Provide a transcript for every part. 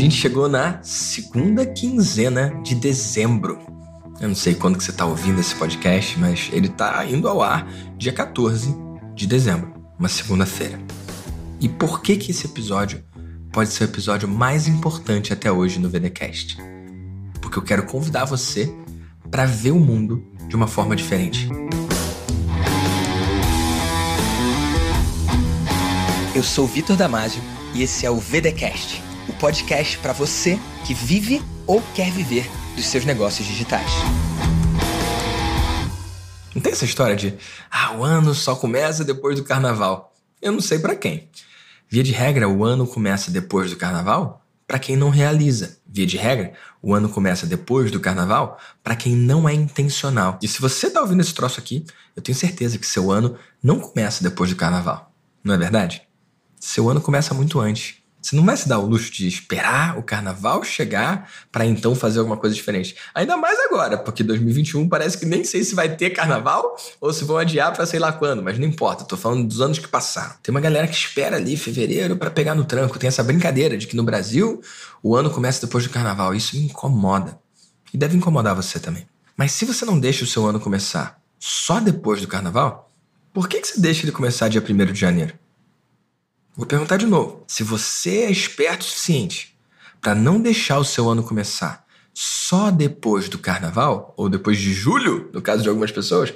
gente chegou na segunda quinzena de dezembro. Eu não sei quando que você está ouvindo esse podcast, mas ele está indo ao ar dia 14 de dezembro, uma segunda-feira. E por que que esse episódio pode ser o episódio mais importante até hoje no VDcast? Porque eu quero convidar você para ver o mundo de uma forma diferente. Eu sou Vitor Damasio e esse é o VDcast o podcast para você que vive ou quer viver dos seus negócios digitais. Não tem essa história de, ah, o ano só começa depois do carnaval. Eu não sei para quem. Via de regra, o ano começa depois do carnaval para quem não realiza. Via de regra, o ano começa depois do carnaval para quem não é intencional. E se você tá ouvindo esse troço aqui, eu tenho certeza que seu ano não começa depois do carnaval. Não é verdade? Seu ano começa muito antes. Você não vai se dar o luxo de esperar o carnaval chegar para então fazer alguma coisa diferente. Ainda mais agora, porque 2021 parece que nem sei se vai ter carnaval ou se vão adiar para sei lá quando, mas não importa, tô falando dos anos que passaram. Tem uma galera que espera ali fevereiro para pegar no tranco. Tem essa brincadeira de que no Brasil o ano começa depois do carnaval. Isso me incomoda. E deve incomodar você também. Mas se você não deixa o seu ano começar só depois do carnaval, por que, que você deixa ele começar dia 1 de janeiro? Vou perguntar de novo. Se você é esperto o suficiente para não deixar o seu ano começar só depois do carnaval, ou depois de julho, no caso de algumas pessoas,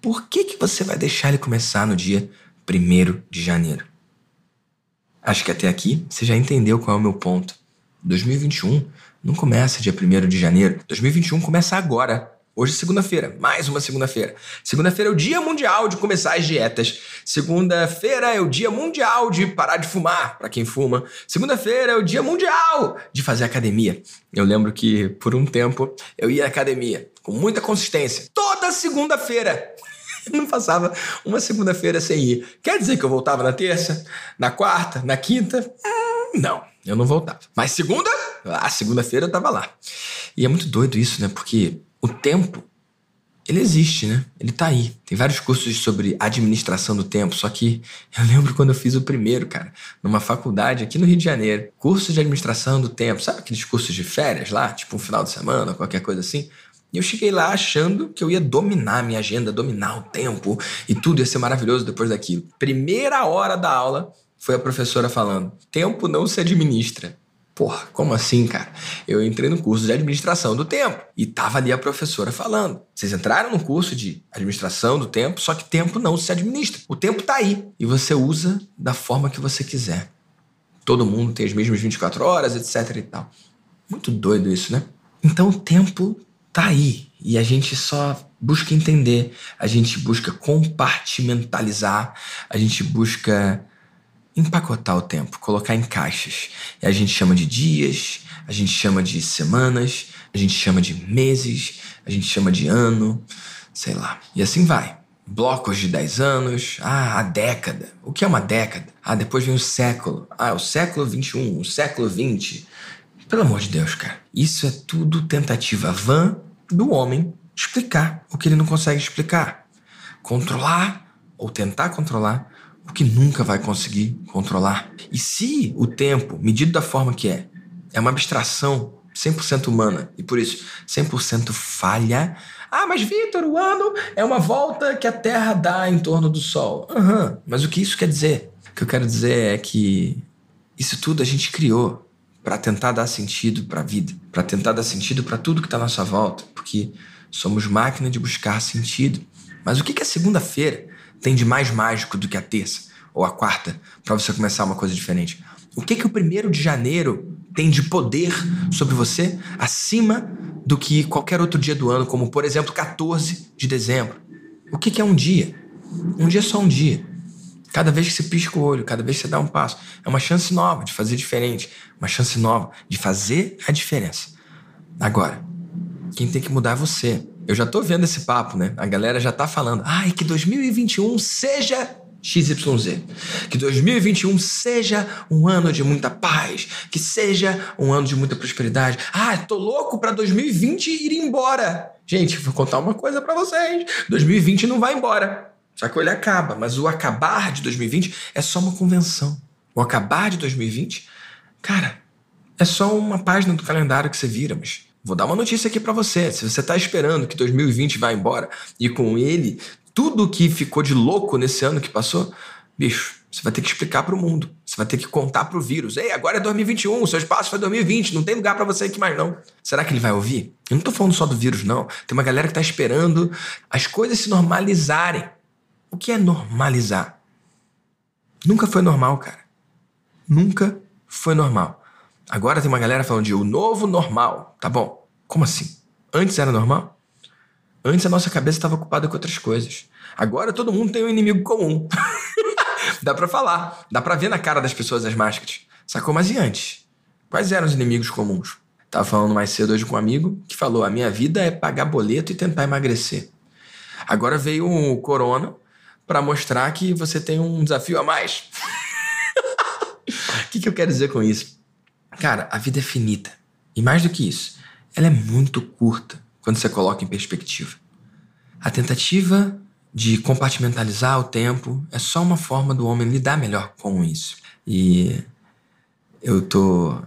por que, que você vai deixar ele começar no dia 1 de janeiro? Acho que até aqui você já entendeu qual é o meu ponto. 2021 não começa dia 1 de janeiro. 2021 começa agora. Hoje é segunda-feira, mais uma segunda-feira. Segunda-feira é o dia mundial de começar as dietas. Segunda-feira é o dia mundial de parar de fumar, para quem fuma. Segunda-feira é o dia mundial de fazer academia. Eu lembro que por um tempo eu ia à academia com muita consistência, toda segunda-feira. Não passava uma segunda-feira sem ir. Quer dizer que eu voltava na terça, na quarta, na quinta? Hum, não, eu não voltava. Mas segunda? Ah, segunda-feira eu tava lá. E é muito doido isso, né? Porque o tempo, ele existe, né? Ele tá aí. Tem vários cursos sobre administração do tempo, só que eu lembro quando eu fiz o primeiro, cara, numa faculdade aqui no Rio de Janeiro. Curso de administração do tempo, sabe aqueles cursos de férias lá, tipo um final de semana, qualquer coisa assim? E eu cheguei lá achando que eu ia dominar a minha agenda, dominar o tempo e tudo ia ser maravilhoso depois daquilo. Primeira hora da aula foi a professora falando: tempo não se administra, Porra, como assim, cara? Eu entrei no curso de administração do tempo e tava ali a professora falando. Vocês entraram no curso de administração do tempo, só que tempo não se administra. O tempo tá aí e você usa da forma que você quiser. Todo mundo tem as mesmas 24 horas, etc e tal. Muito doido isso, né? Então o tempo tá aí e a gente só busca entender, a gente busca compartimentalizar, a gente busca empacotar o tempo, colocar em caixas. E a gente chama de dias, a gente chama de semanas, a gente chama de meses, a gente chama de ano, sei lá. E assim vai. Blocos de 10 anos, ah, a década. O que é uma década? Ah, depois vem o século. Ah, o século 21, o século 20. Pelo amor de Deus, cara. Isso é tudo tentativa vã do homem explicar o que ele não consegue explicar. Controlar ou tentar controlar o que nunca vai conseguir controlar. E se o tempo, medido da forma que é, é uma abstração 100% humana e por isso 100% falha. Ah, mas Vitor, o ano é uma volta que a Terra dá em torno do Sol. Uhum. Mas o que isso quer dizer? O que eu quero dizer é que isso tudo a gente criou para tentar dar sentido para a vida, para tentar dar sentido para tudo que está à nossa volta, porque somos máquina de buscar sentido. Mas o que é segunda-feira? Tem de mais mágico do que a terça ou a quarta para você começar uma coisa diferente? O que que o primeiro de janeiro tem de poder sobre você acima do que qualquer outro dia do ano, como por exemplo 14 de dezembro? O que que é um dia? Um dia é só um dia. Cada vez que você pisca o olho, cada vez que você dá um passo, é uma chance nova de fazer diferente, uma chance nova de fazer a diferença. Agora, quem tem que mudar é você. Eu já tô vendo esse papo, né? A galera já tá falando. Ai, que 2021 seja XYZ. Que 2021 seja um ano de muita paz, que seja um ano de muita prosperidade. Ah, tô louco para 2020 ir embora. Gente, vou contar uma coisa para vocês. 2020 não vai embora. Só que ele acaba, mas o acabar de 2020 é só uma convenção. O acabar de 2020, cara, É só uma página do calendário que você vira, mas vou dar uma notícia aqui para você. Se você tá esperando que 2020 vá embora e com ele tudo que ficou de louco nesse ano que passou, bicho, você vai ter que explicar para o mundo. Você vai ter que contar para o vírus. Ei, agora é 2021, o seu espaço foi 2020, não tem lugar para você aqui mais não. Será que ele vai ouvir? Eu não tô falando só do vírus, não. Tem uma galera que tá esperando as coisas se normalizarem. O que é normalizar? Nunca foi normal, cara. Nunca foi normal. Agora tem uma galera falando de o novo normal. Tá bom. Como assim? Antes era normal? Antes a nossa cabeça estava ocupada com outras coisas. Agora todo mundo tem um inimigo comum. dá para falar, dá para ver na cara das pessoas as máscaras. Sacou? Mas e antes? Quais eram os inimigos comuns? Tava falando mais cedo hoje com um amigo que falou: a minha vida é pagar boleto e tentar emagrecer. Agora veio o corona para mostrar que você tem um desafio a mais. O que, que eu quero dizer com isso? Cara, a vida é finita. E mais do que isso, ela é muito curta quando você coloca em perspectiva. A tentativa de compartimentalizar o tempo é só uma forma do homem lidar melhor com isso. E eu tô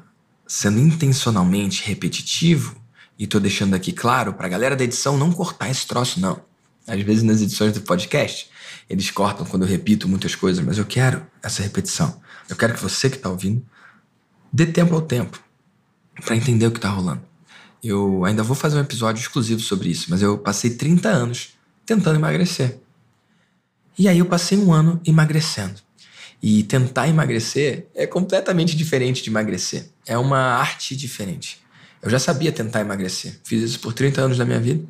sendo intencionalmente repetitivo e tô deixando aqui claro pra galera da edição não cortar esse troço, não. Às vezes nas edições do podcast, eles cortam quando eu repito muitas coisas, mas eu quero essa repetição. Eu quero que você que tá ouvindo dê tempo ao tempo para entender o que tá rolando. Eu ainda vou fazer um episódio exclusivo sobre isso, mas eu passei 30 anos tentando emagrecer. E aí eu passei um ano emagrecendo. E tentar emagrecer é completamente diferente de emagrecer. É uma arte diferente. Eu já sabia tentar emagrecer. Fiz isso por 30 anos da minha vida.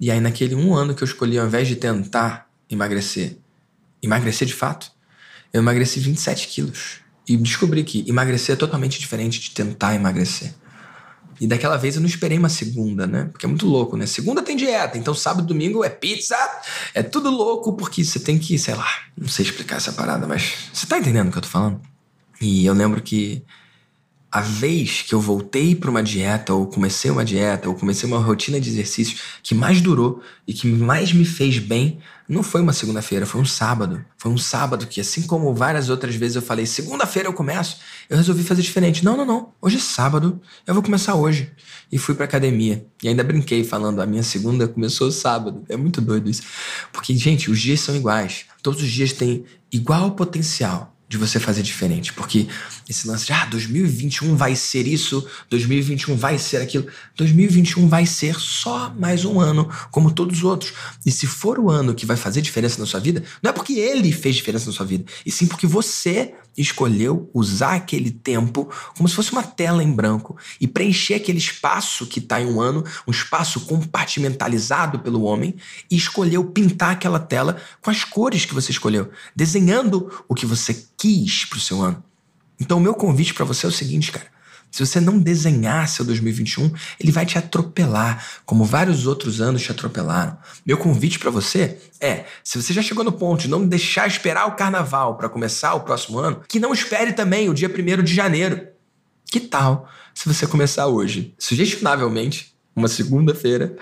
E aí, naquele um ano que eu escolhi, ao invés de tentar emagrecer, emagrecer de fato, eu emagreci 27 quilos. E descobri que emagrecer é totalmente diferente de tentar emagrecer. E daquela vez eu não esperei uma segunda, né? Porque é muito louco, né? Segunda tem dieta, então sábado e domingo é pizza, é tudo louco, porque você tem que, sei lá, não sei explicar essa parada, mas você tá entendendo o que eu tô falando? E eu lembro que a vez que eu voltei para uma dieta, ou comecei uma dieta, ou comecei uma rotina de exercícios que mais durou e que mais me fez bem, não foi uma segunda-feira, foi um sábado. Foi um sábado que, assim como várias outras vezes eu falei, segunda-feira eu começo, eu resolvi fazer diferente. Não, não, não. Hoje é sábado, eu vou começar hoje. E fui pra academia. E ainda brinquei falando, a minha segunda começou sábado. É muito doido isso. Porque, gente, os dias são iguais. Todos os dias têm igual potencial de você fazer diferente. Porque esse lance de, ah, 2021 vai ser isso, 2021 vai ser aquilo. 2021 vai ser só mais um ano, como todos os outros. E se for o ano que vai fazer diferença na sua vida, não é porque ele fez diferença na sua vida, e sim porque você escolheu usar aquele tempo como se fosse uma tela em branco e preencher aquele espaço que está em um ano, um espaço compartimentalizado pelo homem, e escolheu pintar aquela tela com as cores que você escolheu, desenhando o que você quis para o seu ano. Então, o meu convite para você é o seguinte, cara. Se você não desenhar seu 2021, ele vai te atropelar, como vários outros anos te atropelaram. Meu convite para você é: se você já chegou no ponto de não deixar esperar o carnaval para começar o próximo ano, que não espere também o dia 1 de janeiro. Que tal se você começar hoje, sugestivelmente, uma segunda-feira,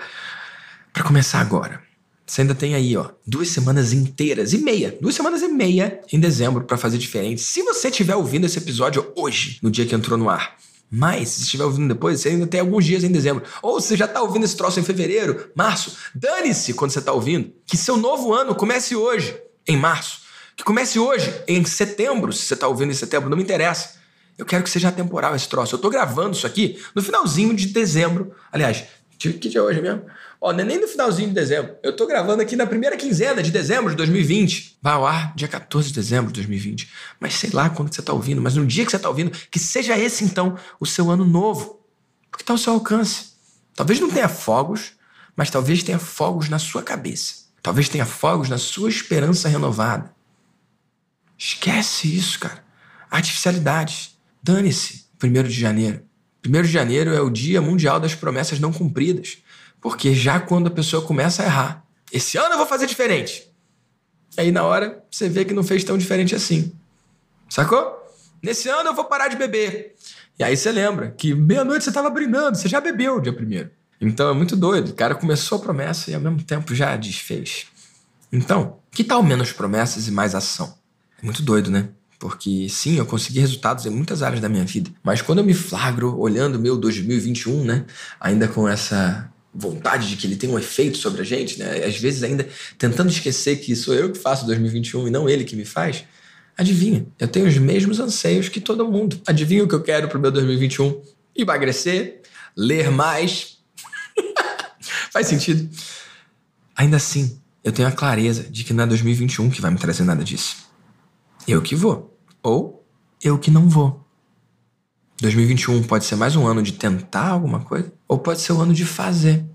para começar agora? Você ainda tem aí, ó, duas semanas inteiras e meia, duas semanas e meia em dezembro para fazer diferente. Se você estiver ouvindo esse episódio hoje, no dia que entrou no ar, mas se estiver ouvindo depois, você ainda tem alguns dias em dezembro. Ou você já está ouvindo esse troço em fevereiro, março. Dane-se quando você está ouvindo. Que seu novo ano comece hoje, em março. Que comece hoje, em setembro, se você está ouvindo em setembro, não me interessa. Eu quero que seja temporal esse troço. Eu estou gravando isso aqui no finalzinho de dezembro. Aliás, que dia é hoje mesmo? Ó, não é nem no finalzinho de dezembro. Eu tô gravando aqui na primeira quinzena de dezembro de 2020. Vai ao ar dia 14 de dezembro de 2020. Mas sei lá quando você tá ouvindo, mas no dia que você tá ouvindo, que seja esse então o seu ano novo. Porque tá ao seu alcance. Talvez não tenha fogos, mas talvez tenha fogos na sua cabeça. Talvez tenha fogos na sua esperança renovada. Esquece isso, cara. Artificialidade. Dane-se. Primeiro de janeiro. Primeiro de janeiro é o Dia Mundial das Promessas Não Cumpridas. Porque já quando a pessoa começa a errar, esse ano eu vou fazer diferente. Aí na hora você vê que não fez tão diferente assim. Sacou? Nesse ano eu vou parar de beber. E aí você lembra que meia-noite você estava brindando, você já bebeu dia primeiro. Então é muito doido. O cara começou a promessa e ao mesmo tempo já desfez. Então, que tal menos promessas e mais ação? É muito doido, né? Porque sim, eu consegui resultados em muitas áreas da minha vida. Mas quando eu me flagro olhando meu 2021, né, ainda com essa vontade de que ele tem um efeito sobre a gente, né? Às vezes ainda tentando esquecer que sou eu que faço 2021 e não ele que me faz. Adivinha, eu tenho os mesmos anseios que todo mundo. Adivinha o que eu quero pro meu 2021? Emagrecer, ler mais. faz sentido? Ainda assim, eu tenho a clareza de que não é 2021 que vai me trazer nada disso. Eu que vou. Ou eu que não vou. 2021 pode ser mais um ano de tentar alguma coisa, ou pode ser o um ano de fazer.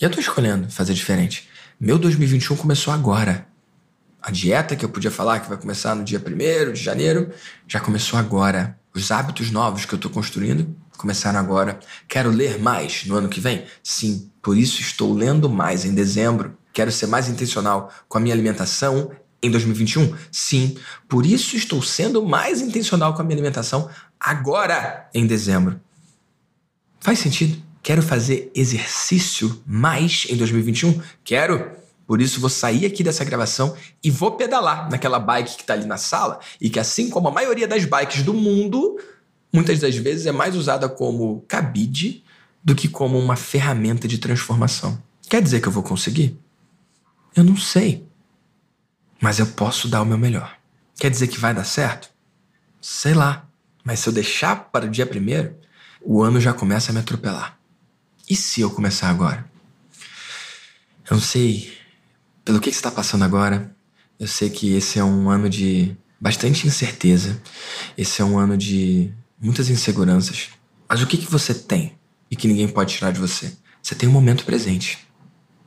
E eu tô escolhendo fazer diferente. Meu 2021 começou agora. A dieta que eu podia falar que vai começar no dia 1 de janeiro já começou agora. Os hábitos novos que eu tô construindo começaram agora. Quero ler mais no ano que vem? Sim, por isso estou lendo mais em dezembro. Quero ser mais intencional com a minha alimentação em 2021? Sim, por isso estou sendo mais intencional com a minha alimentação agora em dezembro. Faz sentido? Quero fazer exercício mais em 2021? Quero. Por isso vou sair aqui dessa gravação e vou pedalar naquela bike que está ali na sala e que assim como a maioria das bikes do mundo, muitas das vezes é mais usada como cabide do que como uma ferramenta de transformação. Quer dizer que eu vou conseguir? Eu não sei. Mas eu posso dar o meu melhor. Quer dizer que vai dar certo? Sei lá. Mas se eu deixar para o dia primeiro, o ano já começa a me atropelar. E se eu começar agora? Eu não sei pelo que, você está passando agora. Eu sei que esse é um ano de bastante incerteza. Esse é um ano de muitas inseguranças. Mas o que, que você tem e que ninguém pode tirar de você? Você tem o momento presente.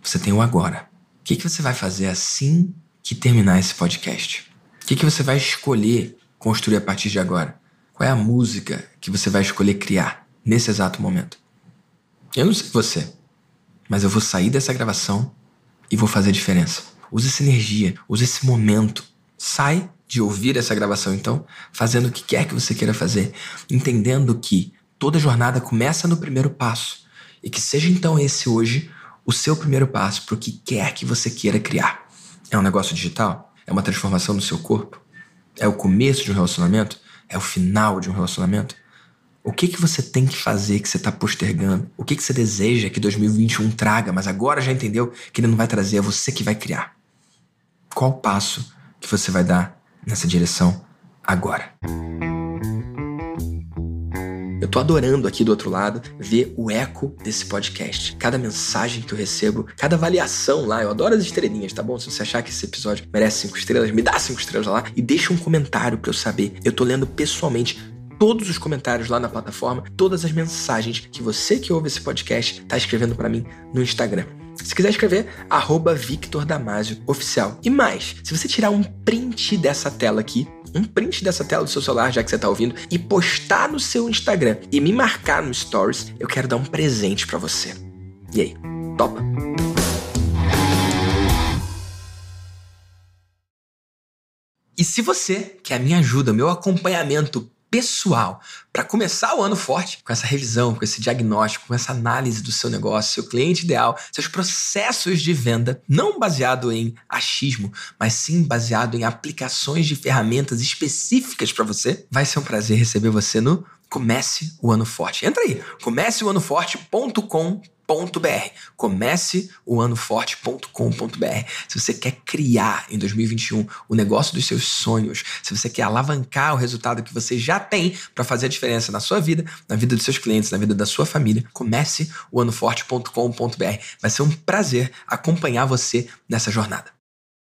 Você tem o agora que, que você vai fazer assim que terminar esse podcast? O que, que você vai escolher construir a partir de agora? Qual é a música que você vai escolher criar nesse exato momento? Eu não sei você, mas eu vou sair dessa gravação e vou fazer diferença. Use essa energia, use esse momento. Sai de ouvir essa gravação, então, fazendo o que quer que você queira fazer, entendendo que toda jornada começa no primeiro passo e que seja então esse hoje o seu primeiro passo para o que quer que você queira criar. É um negócio digital? É uma transformação no seu corpo? É o começo de um relacionamento? É o final de um relacionamento? O que, que você tem que fazer que você está postergando? O que, que você deseja que 2021 traga, mas agora já entendeu que ele não vai trazer, é você que vai criar? Qual passo que você vai dar nessa direção agora? Eu tô adorando aqui do outro lado ver o eco desse podcast. Cada mensagem que eu recebo, cada avaliação lá. Eu adoro as estrelinhas, tá bom? Se você achar que esse episódio merece cinco estrelas, me dá cinco estrelas lá e deixa um comentário para eu saber. Eu tô lendo pessoalmente todos os comentários lá na plataforma, todas as mensagens que você que ouve esse podcast tá escrevendo para mim no Instagram. Se quiser escrever, arroba Victor Damasio Oficial. E mais, se você tirar um print dessa tela aqui, um print dessa tela do seu celular, já que você está ouvindo, e postar no seu Instagram e me marcar no Stories, eu quero dar um presente para você. E aí, topa? E se você quer a minha ajuda, meu acompanhamento pessoal para começar o ano forte com essa revisão, com esse diagnóstico, com essa análise do seu negócio, seu cliente ideal, seus processos de venda, não baseado em achismo, mas sim baseado em aplicações de ferramentas específicas para você, vai ser um prazer receber você no Comece o Ano Forte. Entra aí, comeceoanoforte.com Comece o. Se você quer criar em 2021 o negócio dos seus sonhos, se você quer alavancar o resultado que você já tem para fazer a diferença na sua vida, na vida dos seus clientes, na vida da sua família, comece o. Vai ser um prazer acompanhar você nessa jornada.